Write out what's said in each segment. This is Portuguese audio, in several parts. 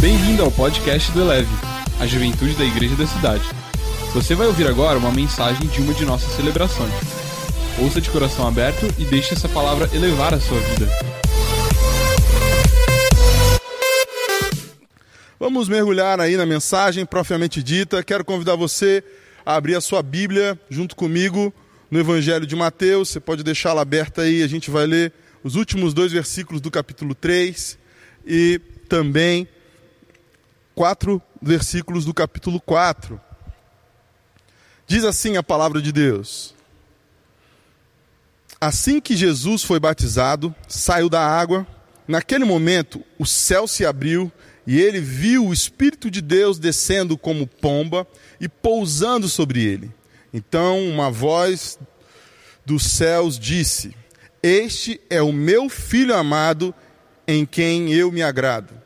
Bem-vindo ao podcast do Eleve, a juventude da igreja da cidade. Você vai ouvir agora uma mensagem de uma de nossas celebrações. Ouça de coração aberto e deixe essa palavra elevar a sua vida. Vamos mergulhar aí na mensagem propriamente dita. Quero convidar você a abrir a sua Bíblia junto comigo no Evangelho de Mateus. Você pode deixá-la aberta aí, a gente vai ler os últimos dois versículos do capítulo 3 e também quatro versículos do capítulo 4. Diz assim a palavra de Deus: Assim que Jesus foi batizado, saiu da água, naquele momento o céu se abriu e ele viu o Espírito de Deus descendo como pomba e pousando sobre ele. Então uma voz dos céus disse: Este é o meu filho amado, em quem eu me agrado.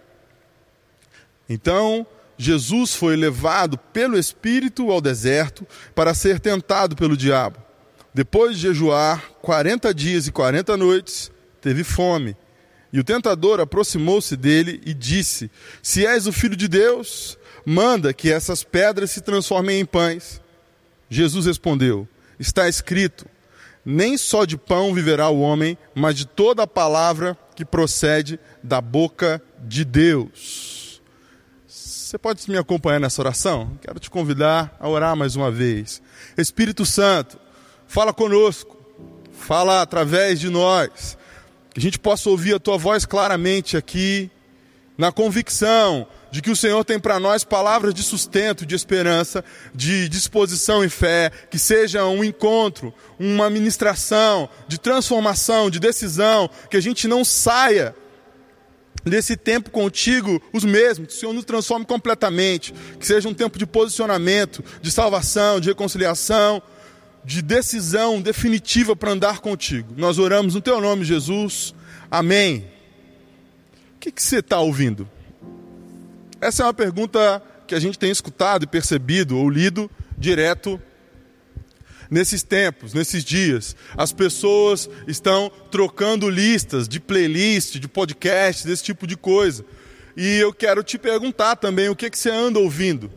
Então Jesus foi levado pelo Espírito ao deserto para ser tentado pelo diabo. Depois de jejuar 40 dias e 40 noites, teve fome. E o tentador aproximou-se dele e disse: Se és o filho de Deus, manda que essas pedras se transformem em pães. Jesus respondeu: Está escrito: Nem só de pão viverá o homem, mas de toda a palavra que procede da boca de Deus. Você pode me acompanhar nessa oração? Quero te convidar a orar mais uma vez. Espírito Santo, fala conosco, fala através de nós que a gente possa ouvir a tua voz claramente aqui, na convicção de que o Senhor tem para nós palavras de sustento, de esperança, de disposição e fé, que seja um encontro, uma ministração de transformação, de decisão, que a gente não saia desse tempo contigo os mesmos, que o Senhor nos transforme completamente, que seja um tempo de posicionamento, de salvação, de reconciliação, de decisão definitiva para andar contigo. Nós oramos no teu nome, Jesus. Amém. O que, que você está ouvindo? Essa é uma pergunta que a gente tem escutado e percebido ou lido direto nesses tempos, nesses dias. As pessoas estão trocando listas de playlist, de podcast, desse tipo de coisa. E eu quero te perguntar também o que, que você anda ouvindo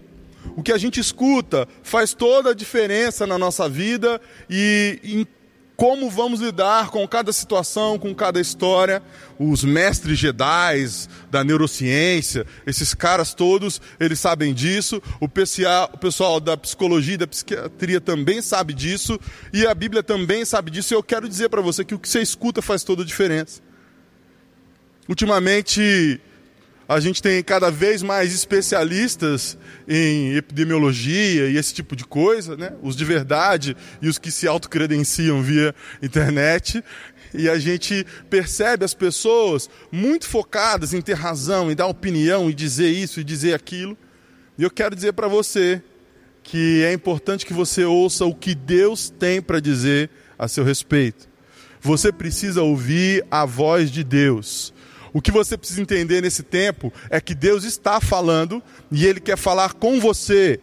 o que a gente escuta faz toda a diferença na nossa vida e em como vamos lidar com cada situação, com cada história. Os mestres Jedi da neurociência, esses caras todos, eles sabem disso. O pessoal da psicologia e da psiquiatria também sabe disso. E a Bíblia também sabe disso. E eu quero dizer para você que o que você escuta faz toda a diferença. Ultimamente, a gente tem cada vez mais especialistas em epidemiologia e esse tipo de coisa, né? os de verdade e os que se autocredenciam via internet. E a gente percebe as pessoas muito focadas em ter razão, em dar opinião, e dizer isso e dizer aquilo. E eu quero dizer para você que é importante que você ouça o que Deus tem para dizer a seu respeito. Você precisa ouvir a voz de Deus. O que você precisa entender nesse tempo é que Deus está falando e Ele quer falar com você.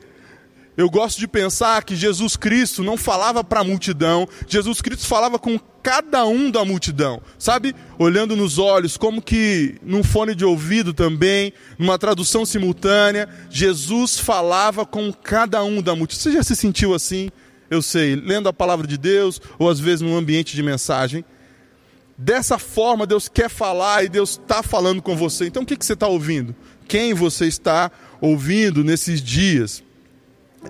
Eu gosto de pensar que Jesus Cristo não falava para a multidão, Jesus Cristo falava com cada um da multidão, sabe? Olhando nos olhos, como que num fone de ouvido também, numa tradução simultânea, Jesus falava com cada um da multidão. Você já se sentiu assim? Eu sei, lendo a palavra de Deus ou às vezes num ambiente de mensagem. Dessa forma, Deus quer falar e Deus está falando com você. Então, o que, que você está ouvindo? Quem você está ouvindo nesses dias?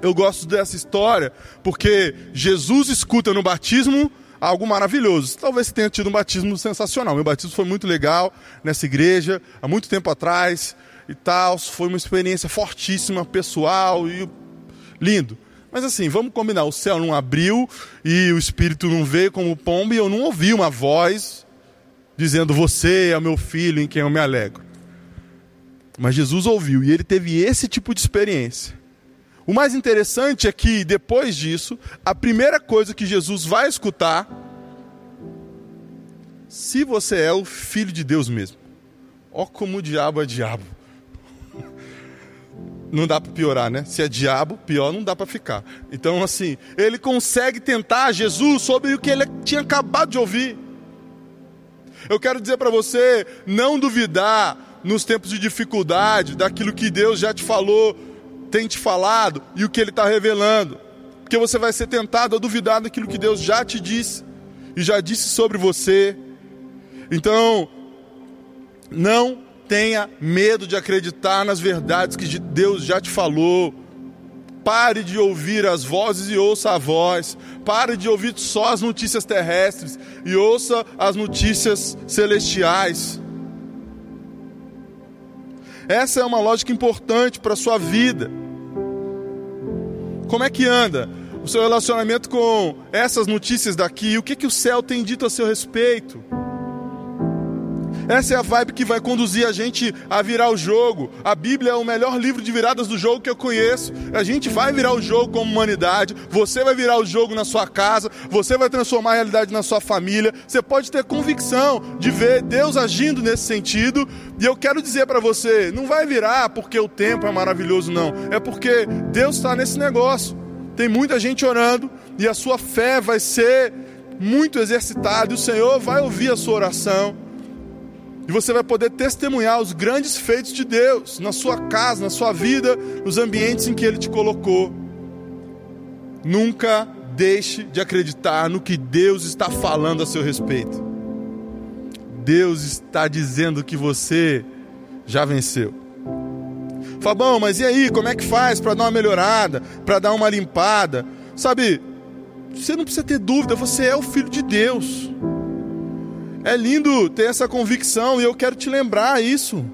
Eu gosto dessa história porque Jesus escuta no batismo algo maravilhoso. Talvez você tenha tido um batismo sensacional. Meu batismo foi muito legal nessa igreja, há muito tempo atrás e tal. Foi uma experiência fortíssima, pessoal e lindo. Mas assim, vamos combinar: o céu não abriu e o Espírito não veio como pombo e eu não ouvi uma voz dizendo: Você é o meu filho em quem eu me alegro. Mas Jesus ouviu e ele teve esse tipo de experiência. O mais interessante é que depois disso, a primeira coisa que Jesus vai escutar, se você é o filho de Deus mesmo. Ó como o diabo é diabo não dá para piorar, né? Se é diabo, pior não dá para ficar. Então, assim, ele consegue tentar Jesus sobre o que ele tinha acabado de ouvir. Eu quero dizer para você, não duvidar nos tempos de dificuldade daquilo que Deus já te falou, tem te falado e o que Ele está revelando. Porque você vai ser tentado a duvidar daquilo que Deus já te disse e já disse sobre você. Então, não tenha medo de acreditar nas verdades que Deus já te falou. Pare de ouvir as vozes e ouça a voz. Pare de ouvir só as notícias terrestres e ouça as notícias celestiais. Essa é uma lógica importante para a sua vida. Como é que anda o seu relacionamento com essas notícias daqui? O que, que o céu tem dito a seu respeito? Essa é a vibe que vai conduzir a gente a virar o jogo. A Bíblia é o melhor livro de viradas do jogo que eu conheço. A gente vai virar o jogo como humanidade. Você vai virar o jogo na sua casa. Você vai transformar a realidade na sua família. Você pode ter convicção de ver Deus agindo nesse sentido. E eu quero dizer para você: não vai virar porque o tempo é maravilhoso, não. É porque Deus está nesse negócio. Tem muita gente orando e a sua fé vai ser muito exercitada. E o Senhor vai ouvir a sua oração. E você vai poder testemunhar os grandes feitos de Deus na sua casa, na sua vida, nos ambientes em que Ele te colocou. Nunca deixe de acreditar no que Deus está falando a seu respeito. Deus está dizendo que você já venceu. Fabão, mas e aí, como é que faz para dar uma melhorada, para dar uma limpada? Sabe, você não precisa ter dúvida, você é o filho de Deus. É lindo ter essa convicção e eu quero te lembrar isso.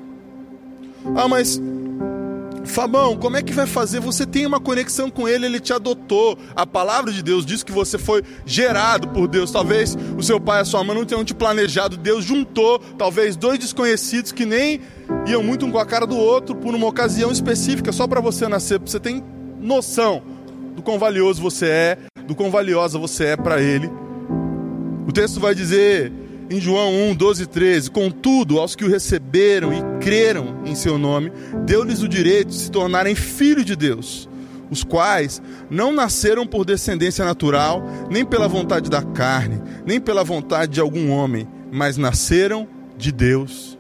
Ah, mas Fabão, como é que vai fazer? Você tem uma conexão com ele, ele te adotou. A palavra de Deus diz que você foi gerado por Deus. Talvez o seu pai e a sua mãe não tenham te planejado. Deus juntou, talvez, dois desconhecidos que nem iam muito um com a cara do outro por uma ocasião específica, só para você nascer. Você tem noção do quão valioso você é, do quão valiosa você é para ele. O texto vai dizer em João 1, 12 e 13: Contudo, aos que o receberam e creram em seu nome, deu-lhes o direito de se tornarem filhos de Deus, os quais não nasceram por descendência natural, nem pela vontade da carne, nem pela vontade de algum homem, mas nasceram de Deus.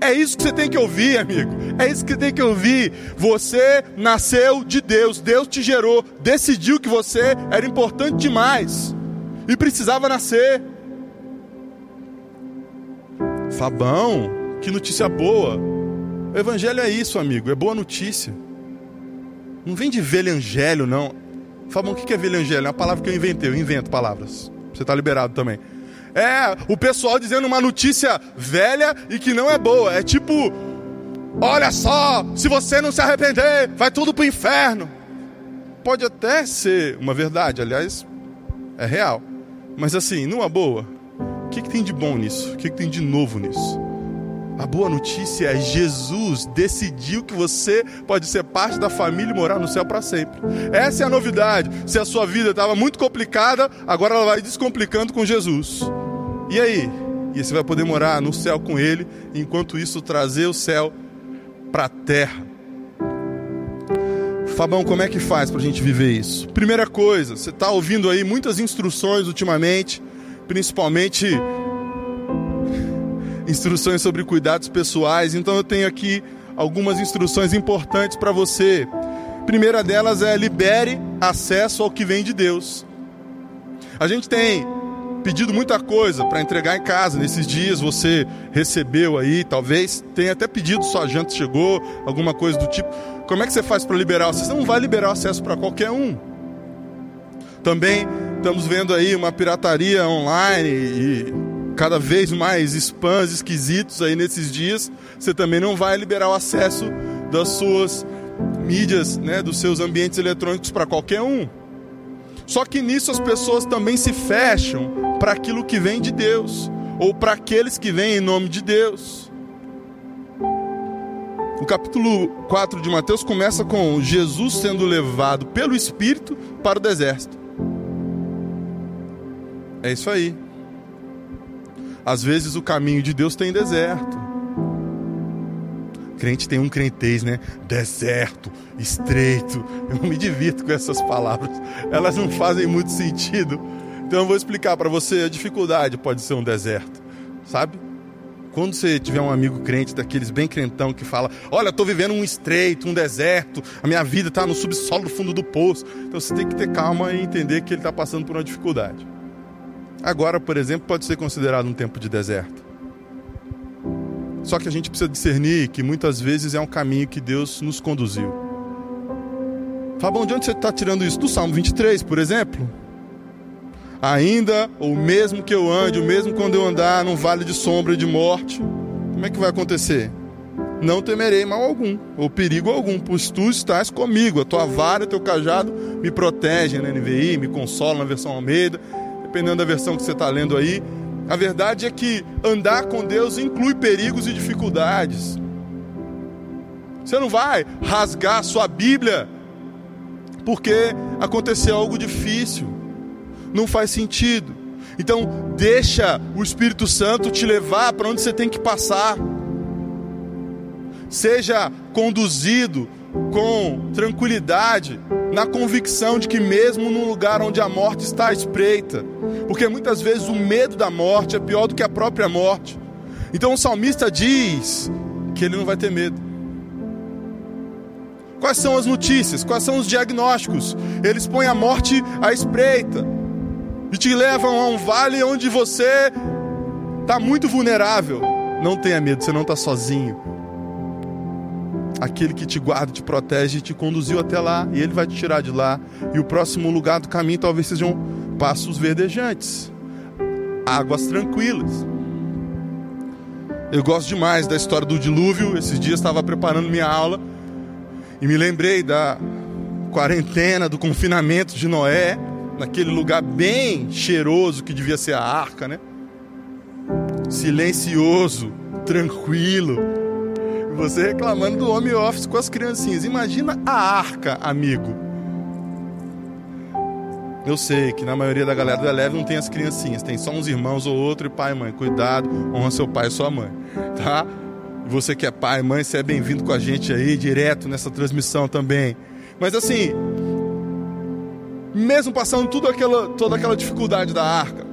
É isso que você tem que ouvir, amigo. É isso que tem que ouvir. Você nasceu de Deus. Deus te gerou, decidiu que você era importante demais e precisava nascer. Fabão, que notícia boa. O evangelho é isso, amigo, é boa notícia. Não vem de velho não. Fabão, o que é velho É uma palavra que eu inventei, eu invento palavras. Você está liberado também. É o pessoal dizendo uma notícia velha e que não é boa. É tipo, olha só, se você não se arrepender, vai tudo para o inferno. Pode até ser uma verdade, aliás, é real. Mas assim, numa boa, que, que tem de bom nisso? O que, que tem de novo nisso? A boa notícia é Jesus decidiu que você pode ser parte da família e morar no céu para sempre. Essa é a novidade. Se a sua vida estava muito complicada, agora ela vai descomplicando com Jesus. E aí? E você vai poder morar no céu com Ele, enquanto isso trazer o céu para a terra. Fabão, como é que faz para a gente viver isso? Primeira coisa, você está ouvindo aí muitas instruções ultimamente principalmente instruções sobre cuidados pessoais. Então eu tenho aqui algumas instruções importantes para você. primeira delas é libere acesso ao que vem de Deus. A gente tem pedido muita coisa para entregar em casa nesses dias. Você recebeu aí, talvez tenha até pedido, sua janta chegou, alguma coisa do tipo. Como é que você faz para liberar? Você não vai liberar acesso para qualquer um. Também Estamos vendo aí uma pirataria online e cada vez mais spams esquisitos aí nesses dias. Você também não vai liberar o acesso das suas mídias, né, dos seus ambientes eletrônicos para qualquer um. Só que nisso as pessoas também se fecham para aquilo que vem de Deus, ou para aqueles que vêm em nome de Deus. O capítulo 4 de Mateus começa com Jesus sendo levado pelo Espírito para o deserto. É isso aí. Às vezes o caminho de Deus tem deserto. Crente tem um crentez, né? Deserto, estreito. Eu me divirto com essas palavras. Elas não fazem muito sentido. Então eu vou explicar para você a dificuldade pode ser um deserto, sabe? Quando você tiver um amigo crente, daqueles bem crentão, que fala: Olha, estou vivendo um estreito, um deserto, a minha vida está no subsolo do fundo do poço. Então você tem que ter calma e entender que ele está passando por uma dificuldade. Agora, por exemplo, pode ser considerado um tempo de deserto. Só que a gente precisa discernir que muitas vezes é um caminho que Deus nos conduziu. Fabão, de onde você está tirando isso? Do Salmo 23, por exemplo? Ainda, ou mesmo que eu ande, ou mesmo quando eu andar num vale de sombra e de morte, como é que vai acontecer? Não temerei mal algum, ou perigo algum, pois tu estás comigo, a tua vara e teu cajado me protegem na NVI, me consolam na versão Almeida, dependendo da versão que você está lendo aí. A verdade é que andar com Deus inclui perigos e dificuldades. Você não vai rasgar sua Bíblia porque aconteceu algo difícil. Não faz sentido. Então, deixa o Espírito Santo te levar para onde você tem que passar. Seja conduzido com tranquilidade, na convicção de que, mesmo num lugar onde a morte está à espreita, porque muitas vezes o medo da morte é pior do que a própria morte. Então, o salmista diz que ele não vai ter medo. Quais são as notícias? Quais são os diagnósticos? Eles põem a morte à espreita e te levam a um vale onde você está muito vulnerável. Não tenha medo, você não está sozinho. Aquele que te guarda, te protege, te conduziu até lá e ele vai te tirar de lá. E o próximo lugar do caminho talvez sejam passos verdejantes, águas tranquilas. Eu gosto demais da história do dilúvio. Esses dias estava preparando minha aula e me lembrei da quarentena, do confinamento de Noé, naquele lugar bem cheiroso que devia ser a arca, né? Silencioso, tranquilo. Você reclamando do home office com as criancinhas. Imagina a arca, amigo. Eu sei que na maioria da galera do Eleve não tem as criancinhas, tem só uns irmãos ou outro e pai e mãe. Cuidado, honra seu pai e sua mãe, tá? Você que é pai, mãe, você é bem-vindo com a gente aí, direto nessa transmissão também. Mas assim, mesmo passando tudo aquela, toda aquela dificuldade da arca,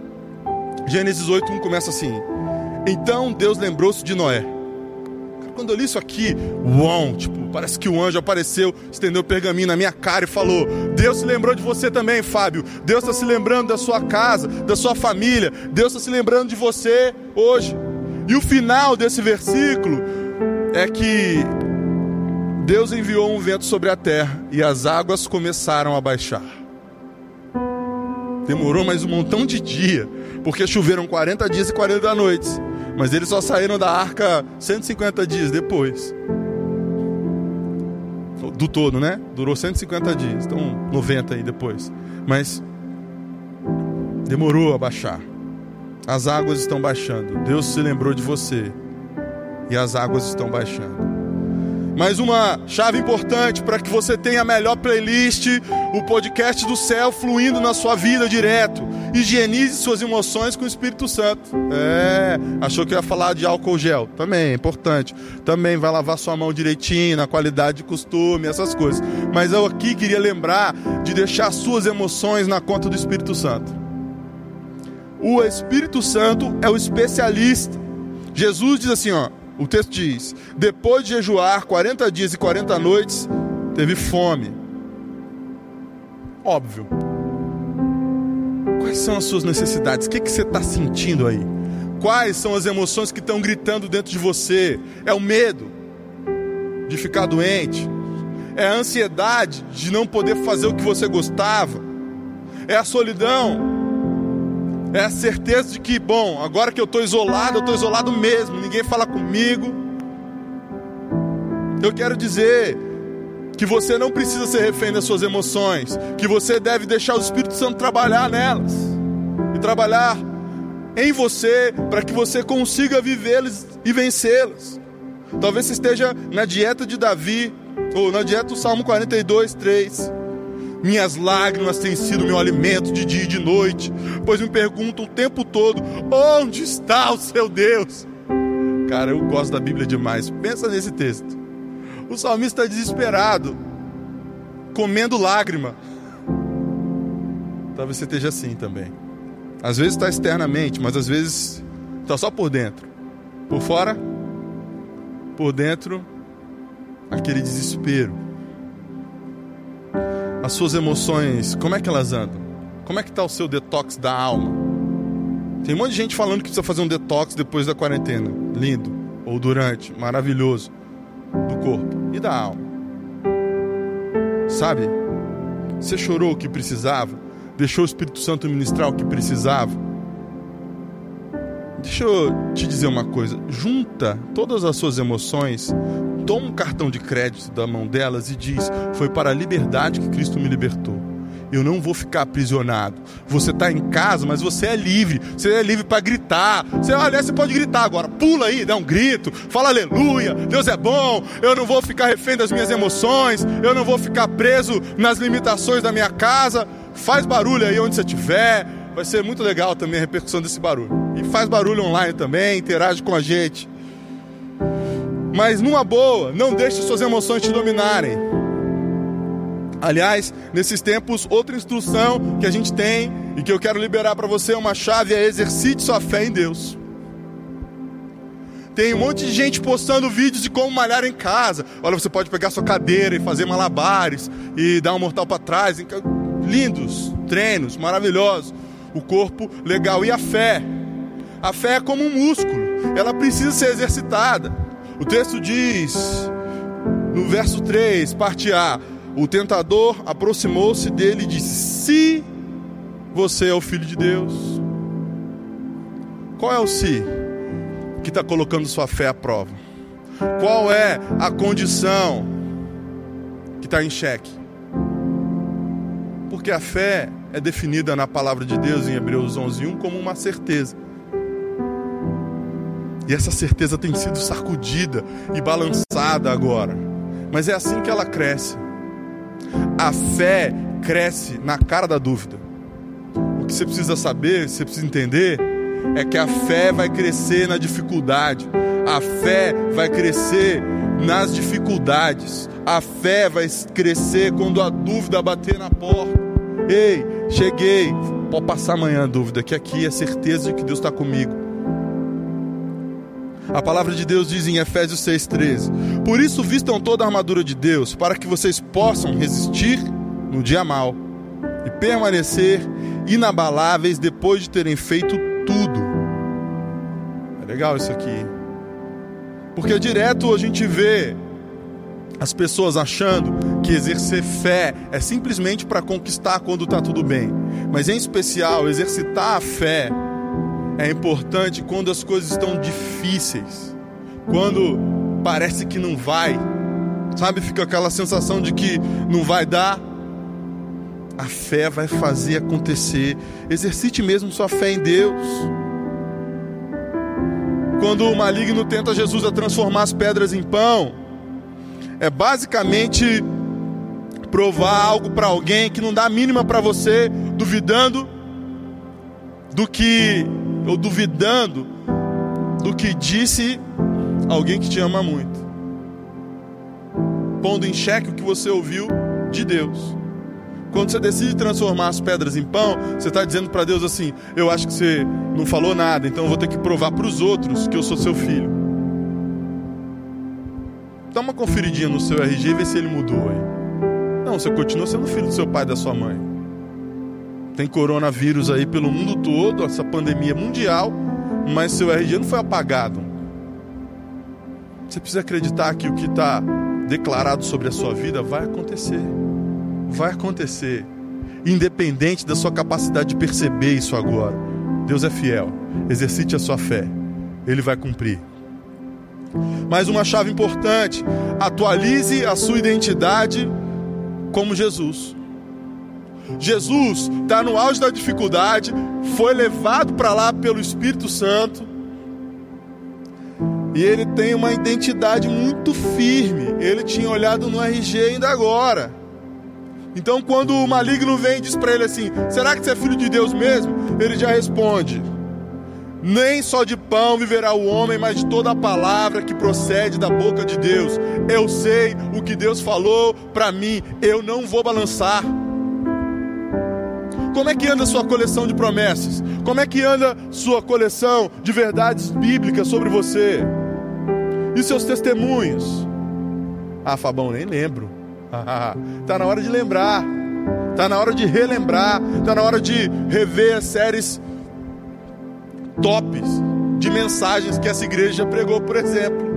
Gênesis 8:1 começa assim: Então Deus lembrou-se de Noé. Quando eu li isso aqui, uau, tipo, parece que o anjo apareceu, estendeu o pergaminho na minha cara e falou: Deus se lembrou de você também, Fábio. Deus está se lembrando da sua casa, da sua família. Deus está se lembrando de você hoje. E o final desse versículo é que Deus enviou um vento sobre a terra e as águas começaram a baixar. Demorou mais um montão de dia, porque choveram 40 dias e 40 noites. Mas eles só saíram da arca 150 dias depois. Do todo, né? Durou 150 dias, então 90 aí depois. Mas demorou a baixar. As águas estão baixando. Deus se lembrou de você. E as águas estão baixando. Mais uma chave importante para que você tenha a melhor playlist, o podcast do céu fluindo na sua vida direto. Higienize suas emoções com o Espírito Santo. É, achou que ia falar de álcool gel? Também é importante. Também vai lavar sua mão direitinho, na qualidade de costume, essas coisas. Mas eu aqui queria lembrar de deixar suas emoções na conta do Espírito Santo. O Espírito Santo é o especialista. Jesus diz assim, ó, o texto diz: depois de jejuar 40 dias e 40 noites, teve fome. Óbvio. Quais são as suas necessidades? O que, que você está sentindo aí? Quais são as emoções que estão gritando dentro de você? É o medo de ficar doente? É a ansiedade de não poder fazer o que você gostava? É a solidão é a certeza de que, bom, agora que eu estou isolado, eu estou isolado mesmo, ninguém fala comigo. Eu quero dizer que você não precisa ser refém das suas emoções, que você deve deixar o Espírito Santo trabalhar nelas e trabalhar em você para que você consiga vivê-las e vencê-las. Talvez você esteja na dieta de Davi, ou na dieta do Salmo 42, 3. Minhas lágrimas têm sido meu alimento de dia e de noite, pois me perguntam o tempo todo: onde está o seu Deus? Cara, eu gosto da Bíblia demais. Pensa nesse texto. O salmista está desesperado, comendo lágrima. Talvez você esteja assim também. Às vezes está externamente, mas às vezes está só por dentro. Por fora, por dentro, aquele desespero. As suas emoções, como é que elas andam? Como é que está o seu detox da alma? Tem um monte de gente falando que precisa fazer um detox depois da quarentena. Lindo. Ou durante. Maravilhoso. Do corpo e da alma. Sabe? Você chorou o que precisava? Deixou o Espírito Santo ministrar o que precisava? Deixa eu te dizer uma coisa: junta todas as suas emoções, toma um cartão de crédito da mão delas e diz: Foi para a liberdade que Cristo me libertou. Eu não vou ficar aprisionado. Você está em casa, mas você é livre. Você é livre para gritar. Você, aliás, você pode gritar agora. Pula aí, dá um grito. Fala aleluia. Deus é bom. Eu não vou ficar refém das minhas emoções. Eu não vou ficar preso nas limitações da minha casa. Faz barulho aí onde você estiver. Vai ser muito legal também a repercussão desse barulho. E faz barulho online também, interage com a gente. Mas numa boa, não deixe suas emoções te dominarem. Aliás, nesses tempos, outra instrução que a gente tem e que eu quero liberar para você, uma chave é exercite sua fé em Deus. Tem um monte de gente postando vídeos de como malhar em casa. Olha, você pode pegar sua cadeira e fazer malabares e dar um mortal para trás. Lindos treinos, maravilhosos. O corpo legal e a fé. A fé é como um músculo, ela precisa ser exercitada. O texto diz, no verso 3, parte A: O tentador aproximou-se dele e disse: Se você é o filho de Deus. Qual é o se que está colocando sua fé à prova? Qual é a condição que está em xeque? Porque a fé é definida na palavra de Deus em Hebreus 11:1 como uma certeza. E essa certeza tem sido sacudida e balançada agora. Mas é assim que ela cresce. A fé cresce na cara da dúvida. O que você precisa saber, você precisa entender, é que a fé vai crescer na dificuldade. A fé vai crescer nas dificuldades. A fé vai crescer quando a dúvida bater na porta. Ei, cheguei. Pode passar amanhã a dúvida, que aqui é certeza de que Deus está comigo. A palavra de Deus diz em Efésios 6,13: Por isso vistam toda a armadura de Deus, para que vocês possam resistir no dia mal e permanecer inabaláveis depois de terem feito tudo. É legal isso aqui. Porque direto a gente vê as pessoas achando que exercer fé é simplesmente para conquistar quando está tudo bem. Mas em especial, exercitar a fé é importante quando as coisas estão difíceis, quando parece que não vai, sabe? Fica aquela sensação de que não vai dar. A fé vai fazer acontecer. Exercite mesmo sua fé em Deus. Quando o maligno tenta Jesus a transformar as pedras em pão, é basicamente provar algo para alguém que não dá a mínima para você, duvidando do que ou duvidando do que disse alguém que te ama muito. Pondo em xeque o que você ouviu de Deus. Quando você decide transformar as pedras em pão, você está dizendo para Deus assim: Eu acho que você não falou nada, então eu vou ter que provar para os outros que eu sou seu filho. Dá uma conferidinha no seu RG e vê se ele mudou aí. Não, você continua sendo filho do seu pai e da sua mãe. Tem coronavírus aí pelo mundo todo, essa pandemia mundial, mas seu RG não foi apagado. Você precisa acreditar que o que está declarado sobre a sua vida vai acontecer. Vai acontecer. Independente da sua capacidade de perceber isso agora. Deus é fiel. Exercite a sua fé. Ele vai cumprir. Mais uma chave importante: atualize a sua identidade como Jesus. Jesus está no auge da dificuldade, foi levado para lá pelo Espírito Santo. E ele tem uma identidade muito firme. Ele tinha olhado no RG ainda agora. Então, quando o maligno vem e diz para ele assim: Será que você é filho de Deus mesmo? Ele já responde: Nem só de pão viverá o homem, mas de toda a palavra que procede da boca de Deus. Eu sei o que Deus falou para mim, eu não vou balançar. Como é que anda sua coleção de promessas? Como é que anda sua coleção de verdades bíblicas sobre você? E seus testemunhos? Ah, Fabão, nem lembro. tá na hora de lembrar. Tá na hora de relembrar. Tá na hora de rever séries tops de mensagens que essa igreja pregou, por exemplo.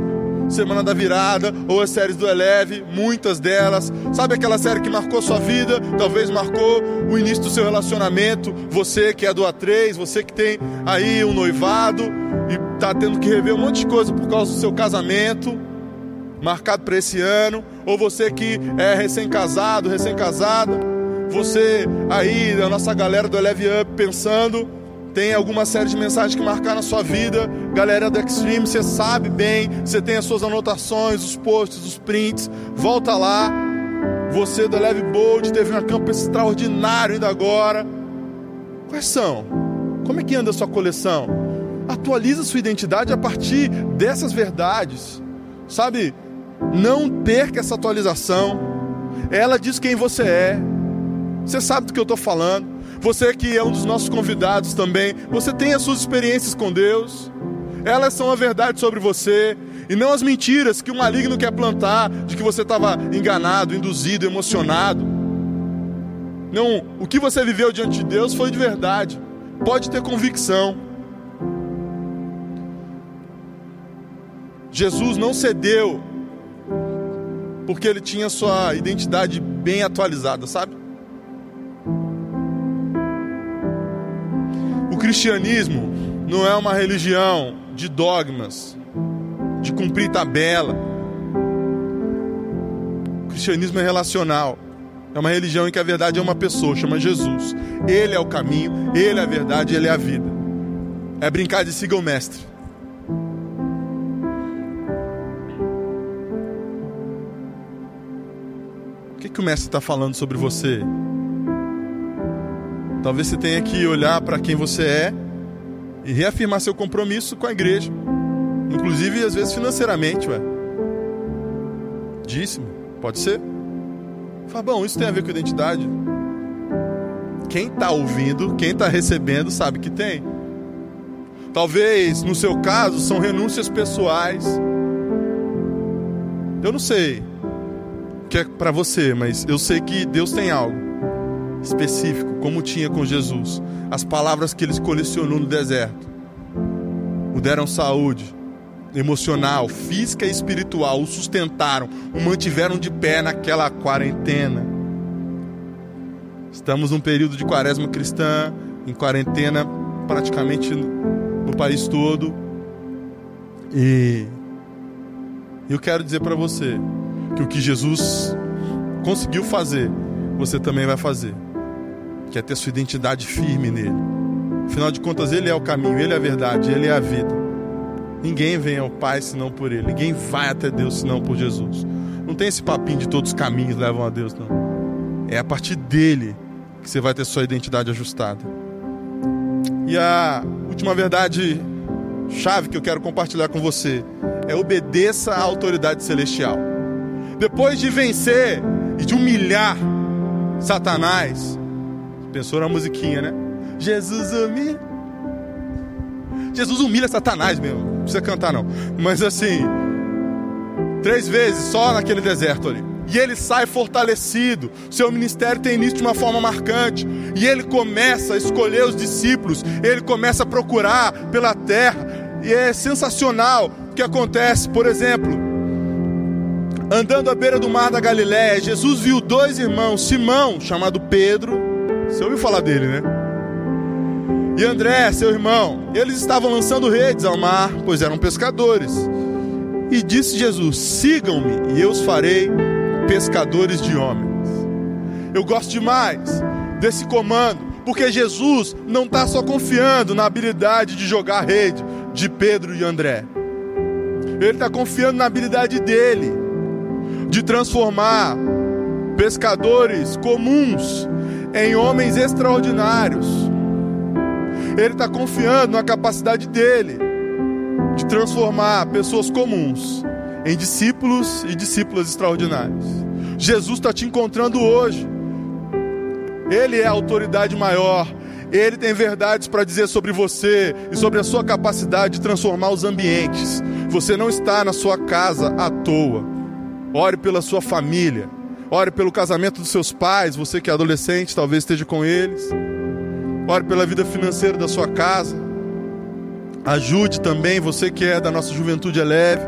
Semana da Virada, ou as séries do Eleve, muitas delas. Sabe aquela série que marcou sua vida? Talvez marcou o início do seu relacionamento. Você que é do A3, você que tem aí um noivado e está tendo que rever um monte de coisa por causa do seu casamento, marcado para esse ano. Ou você que é recém-casado, recém-casada. Você aí, a nossa galera do Eleve Up, pensando tem alguma série de mensagens que marcaram a sua vida. Galera do Extreme, você sabe bem, você tem as suas anotações, os posts, os prints. Volta lá. Você do Leve Bold teve um campo extraordinário ainda agora. Quais são? Como é que anda a sua coleção? Atualiza sua identidade a partir dessas verdades. Sabe? Não perca essa atualização. Ela diz quem você é. Você sabe do que eu estou falando. Você que é um dos nossos convidados também, você tem as suas experiências com Deus. Elas são a verdade sobre você e não as mentiras que o maligno quer plantar de que você estava enganado, induzido, emocionado. Não, o que você viveu diante de Deus foi de verdade. Pode ter convicção. Jesus não cedeu porque ele tinha sua identidade bem atualizada, sabe? Cristianismo não é uma religião de dogmas, de cumprir tabela. O cristianismo é relacional. É uma religião em que a verdade é uma pessoa, chama Jesus. Ele é o caminho, ele é a verdade, ele é a vida. É brincar de siga o mestre. O que, que o mestre está falando sobre você? Talvez você tenha que olhar para quem você é e reafirmar seu compromisso com a igreja. Inclusive, às vezes, financeiramente, ué. Dízimo, pode ser? Fabão, isso tem a ver com identidade? Quem está ouvindo, quem está recebendo, sabe que tem. Talvez, no seu caso, são renúncias pessoais. Eu não sei o que é para você, mas eu sei que Deus tem algo específico, como tinha com Jesus. As palavras que ele colecionou no deserto o deram saúde emocional, física e espiritual, o sustentaram, o mantiveram de pé naquela quarentena. Estamos num período de quaresma cristã, em quarentena praticamente no país todo. E eu quero dizer para você que o que Jesus conseguiu fazer, você também vai fazer quer ter sua identidade firme nele. Afinal de contas, ele é o caminho, ele é a verdade, ele é a vida. Ninguém vem ao Pai senão por ele. Ninguém vai até Deus senão por Jesus. Não tem esse papinho de todos os caminhos levam a Deus, não. É a partir dele que você vai ter sua identidade ajustada. E a última verdade chave que eu quero compartilhar com você é obedeça à autoridade celestial. Depois de vencer e de humilhar Satanás, Pensou na musiquinha, né? Jesus humilha. Jesus humilha Satanás mesmo. Não precisa cantar, não. Mas assim, três vezes só naquele deserto ali. E ele sai fortalecido. Seu ministério tem início de uma forma marcante. E ele começa a escolher os discípulos. Ele começa a procurar pela terra. E é sensacional o que acontece. Por exemplo, andando à beira do mar da Galiléia, Jesus viu dois irmãos, Simão, chamado Pedro, você ouviu falar dele, né? E André, seu irmão, eles estavam lançando redes ao mar, pois eram pescadores. E disse Jesus: Sigam-me, e eu os farei pescadores de homens. Eu gosto demais desse comando, porque Jesus não está só confiando na habilidade de jogar rede de Pedro e André, ele está confiando na habilidade dele de transformar pescadores comuns em homens extraordinários. Ele está confiando na capacidade dele de transformar pessoas comuns em discípulos e discípulas extraordinários. Jesus está te encontrando hoje Ele é a autoridade maior. Ele tem verdades para dizer sobre você e sobre a sua capacidade de transformar os ambientes. Você não está na sua casa à toa. Ore pela sua família. Ore pelo casamento dos seus pais. Você que é adolescente, talvez esteja com eles. Ore pela vida financeira da sua casa. Ajude também você que é da nossa juventude é leve.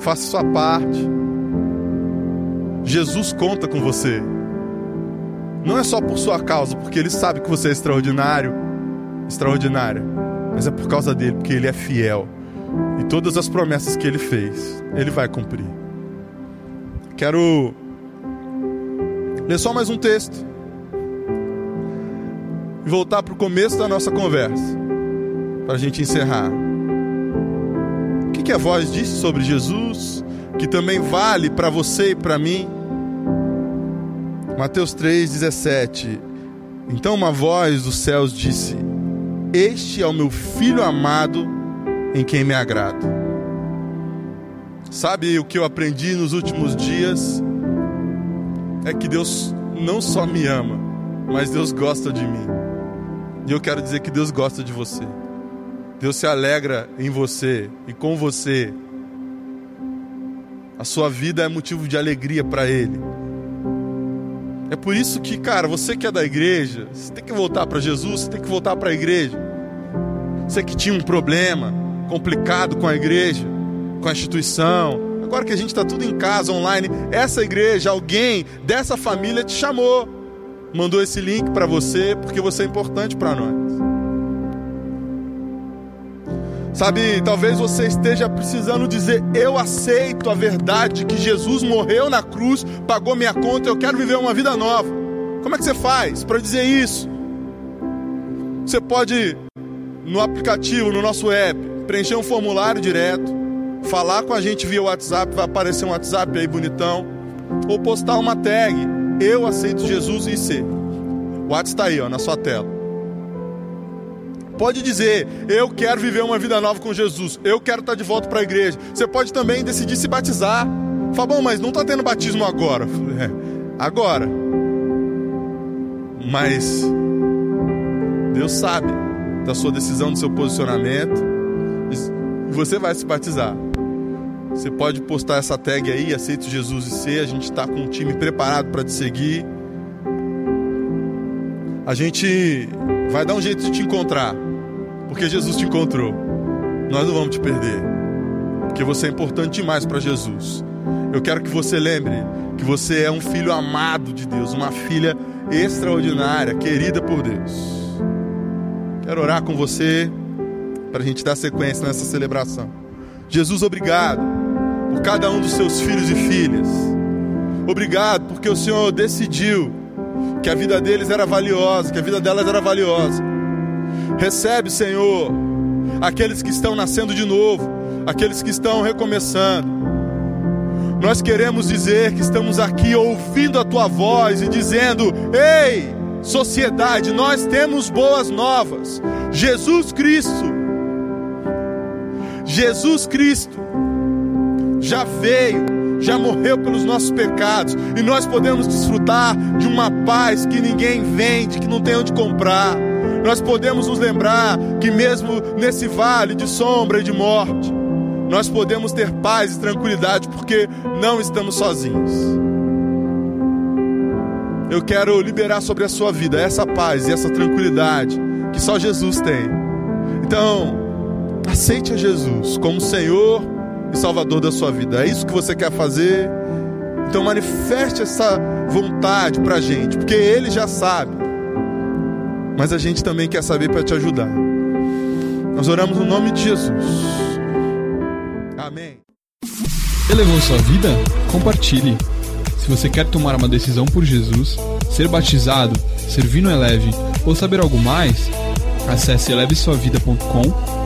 Faça sua parte. Jesus conta com você. Não é só por sua causa, porque ele sabe que você é extraordinário, extraordinária, mas é por causa dele, porque ele é fiel. E todas as promessas que ele fez, ele vai cumprir. Quero ler só mais um texto e voltar para o começo da nossa conversa, para a gente encerrar. O que, que a voz disse sobre Jesus, que também vale para você e para mim? Mateus 3,17 Então uma voz dos céus disse: Este é o meu filho amado, em quem me agrado. Sabe o que eu aprendi nos últimos dias? É que Deus não só me ama, mas Deus gosta de mim. E eu quero dizer que Deus gosta de você. Deus se alegra em você e com você. A sua vida é motivo de alegria para Ele. É por isso que, cara, você que é da igreja, você tem que voltar para Jesus, você tem que voltar para a igreja. Você que tinha um problema complicado com a igreja, com a instituição, agora que a gente está tudo em casa, online, essa igreja, alguém dessa família te chamou, mandou esse link para você, porque você é importante para nós. Sabe, talvez você esteja precisando dizer: Eu aceito a verdade que Jesus morreu na cruz, pagou minha conta, eu quero viver uma vida nova. Como é que você faz para dizer isso? Você pode, no aplicativo, no nosso app, preencher um formulário direto, falar com a gente via WhatsApp, vai aparecer um WhatsApp aí bonitão, ou postar uma tag: Eu aceito Jesus e ser. O WhatsApp está aí, ó, na sua tela. Pode dizer, eu quero viver uma vida nova com Jesus, eu quero estar de volta para a igreja. Você pode também decidir se batizar. Fala, bom, mas não está tendo batismo agora. É, agora. Mas Deus sabe da sua decisão, do seu posicionamento. E você vai se batizar. Você pode postar essa tag aí, aceito Jesus e ser. A gente está com um time preparado para te seguir. A gente vai dar um jeito de te encontrar porque Jesus te encontrou. Nós não vamos te perder, porque você é importante demais para Jesus. Eu quero que você lembre que você é um filho amado de Deus, uma filha extraordinária, querida por Deus. Quero orar com você para a gente dar sequência nessa celebração. Jesus, obrigado por cada um dos seus filhos e filhas. Obrigado porque o Senhor decidiu que a vida deles era valiosa, que a vida delas era valiosa Recebe, Senhor, aqueles que estão nascendo de novo, aqueles que estão recomeçando. Nós queremos dizer que estamos aqui ouvindo a tua voz e dizendo: Ei, sociedade, nós temos boas novas. Jesus Cristo, Jesus Cristo já veio, já morreu pelos nossos pecados e nós podemos desfrutar de uma paz que ninguém vende, que não tem onde comprar nós podemos nos lembrar que, mesmo nesse vale de sombra e de morte, nós podemos ter paz e tranquilidade porque não estamos sozinhos. Eu quero liberar sobre a sua vida essa paz e essa tranquilidade que só Jesus tem. Então, aceite a Jesus como Senhor e Salvador da sua vida. É isso que você quer fazer? Então manifeste essa vontade para a gente, porque Ele já sabe mas a gente também quer saber para te ajudar. Nós oramos no nome de Jesus. Amém. Elevou sua vida? Compartilhe. Se você quer tomar uma decisão por Jesus, ser batizado, servir no Eleve ou saber algo mais, acesse elevesuavida.com